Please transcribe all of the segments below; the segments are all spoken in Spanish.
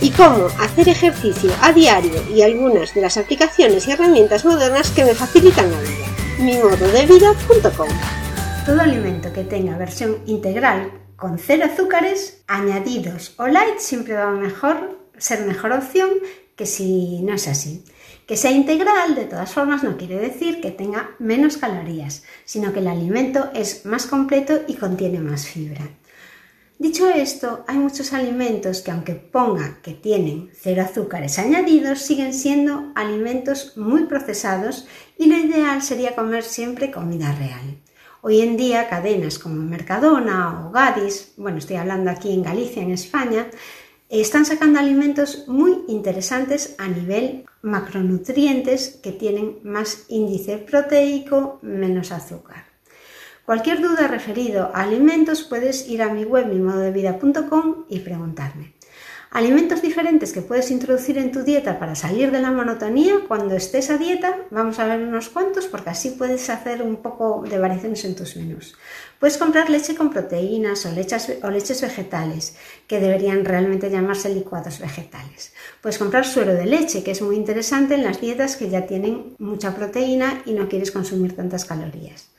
y cómo hacer ejercicio a diario y algunas de las aplicaciones y herramientas modernas que me facilitan la vida. mimododevida.com Todo alimento que tenga versión integral con cero azúcares, añadidos o light siempre va a mejor, ser mejor opción que si no es así. Que sea integral, de todas formas, no quiere decir que tenga menos calorías, sino que el alimento es más completo y contiene más fibra. Dicho esto, hay muchos alimentos que aunque ponga que tienen cero azúcares añadidos, siguen siendo alimentos muy procesados y lo ideal sería comer siempre comida real. Hoy en día cadenas como Mercadona o Gadis, bueno, estoy hablando aquí en Galicia, en España, están sacando alimentos muy interesantes a nivel macronutrientes que tienen más índice proteico, menos azúcar. Cualquier duda referido a alimentos puedes ir a mi web mimododevida.com y preguntarme. Alimentos diferentes que puedes introducir en tu dieta para salir de la monotonía cuando estés a dieta, vamos a ver unos cuantos porque así puedes hacer un poco de variaciones en tus menús. Puedes comprar leche con proteínas o leches, o leches vegetales, que deberían realmente llamarse licuados vegetales. Puedes comprar suero de leche, que es muy interesante en las dietas que ya tienen mucha proteína y no quieres consumir tantas calorías.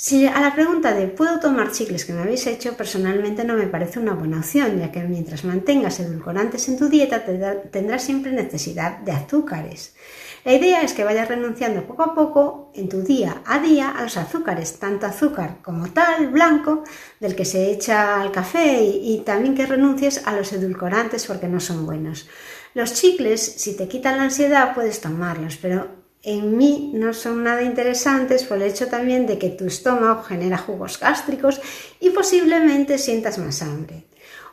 Si a la pregunta de ¿puedo tomar chicles que me habéis hecho? Personalmente no me parece una buena opción, ya que mientras mantengas edulcorantes en tu dieta tendrás siempre necesidad de azúcares. La idea es que vayas renunciando poco a poco en tu día a día a los azúcares, tanto azúcar como tal, blanco, del que se echa al café y, y también que renuncies a los edulcorantes porque no son buenos. Los chicles, si te quitan la ansiedad, puedes tomarlos, pero en mí no son nada interesantes por el hecho también de que tu estómago genera jugos gástricos y posiblemente sientas más hambre.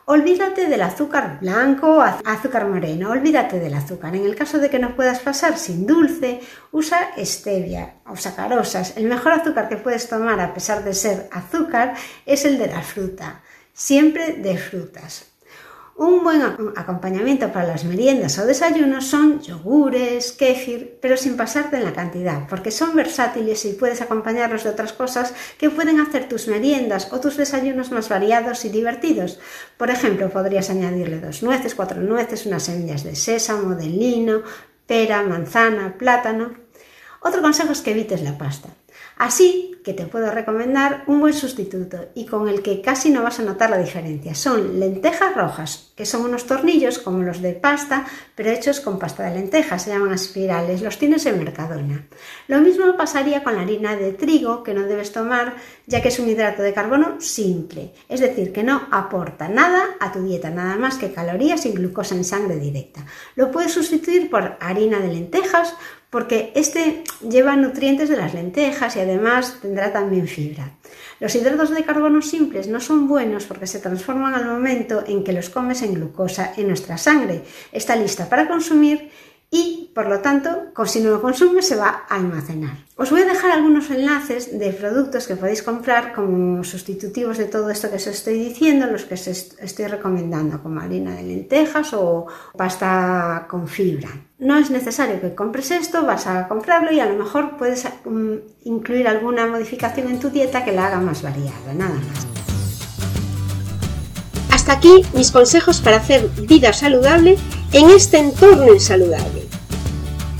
Olvídate del azúcar blanco o azúcar moreno, olvídate del azúcar. En el caso de que no puedas pasar sin dulce, usa stevia o sacarosas. El mejor azúcar que puedes tomar a pesar de ser azúcar es el de la fruta, siempre de frutas. Un buen acompañamiento para las meriendas o desayunos son yogures, kéfir, pero sin pasarte en la cantidad, porque son versátiles y puedes acompañarlos de otras cosas que pueden hacer tus meriendas o tus desayunos más variados y divertidos. Por ejemplo, podrías añadirle dos nueces, cuatro nueces, unas semillas de sésamo, de lino, pera, manzana, plátano. Otro consejo es que evites la pasta. Así que te puedo recomendar un buen sustituto y con el que casi no vas a notar la diferencia. Son lentejas rojas, que son unos tornillos como los de pasta, pero hechos con pasta de lentejas, se llaman espirales, los tienes en Mercadona. Lo mismo pasaría con la harina de trigo, que no debes tomar ya que es un hidrato de carbono simple, es decir, que no aporta nada a tu dieta, nada más que calorías y glucosa en sangre directa. Lo puedes sustituir por harina de lentejas, porque este lleva nutrientes de las lentejas y además tendrá también fibra. Los hidratos de carbono simples no son buenos porque se transforman al momento en que los comes en glucosa en nuestra sangre. Está lista para consumir y por lo tanto, si no lo consume, se va a almacenar. Os voy a dejar algunos enlaces de productos que podéis comprar como sustitutivos de todo esto que os estoy diciendo, los que os estoy recomendando, como harina de lentejas o pasta con fibra. No es necesario que compres esto, vas a comprarlo y a lo mejor puedes mm, incluir alguna modificación en tu dieta que la haga más variada, nada más. Hasta aquí mis consejos para hacer vida saludable en este entorno insaludable.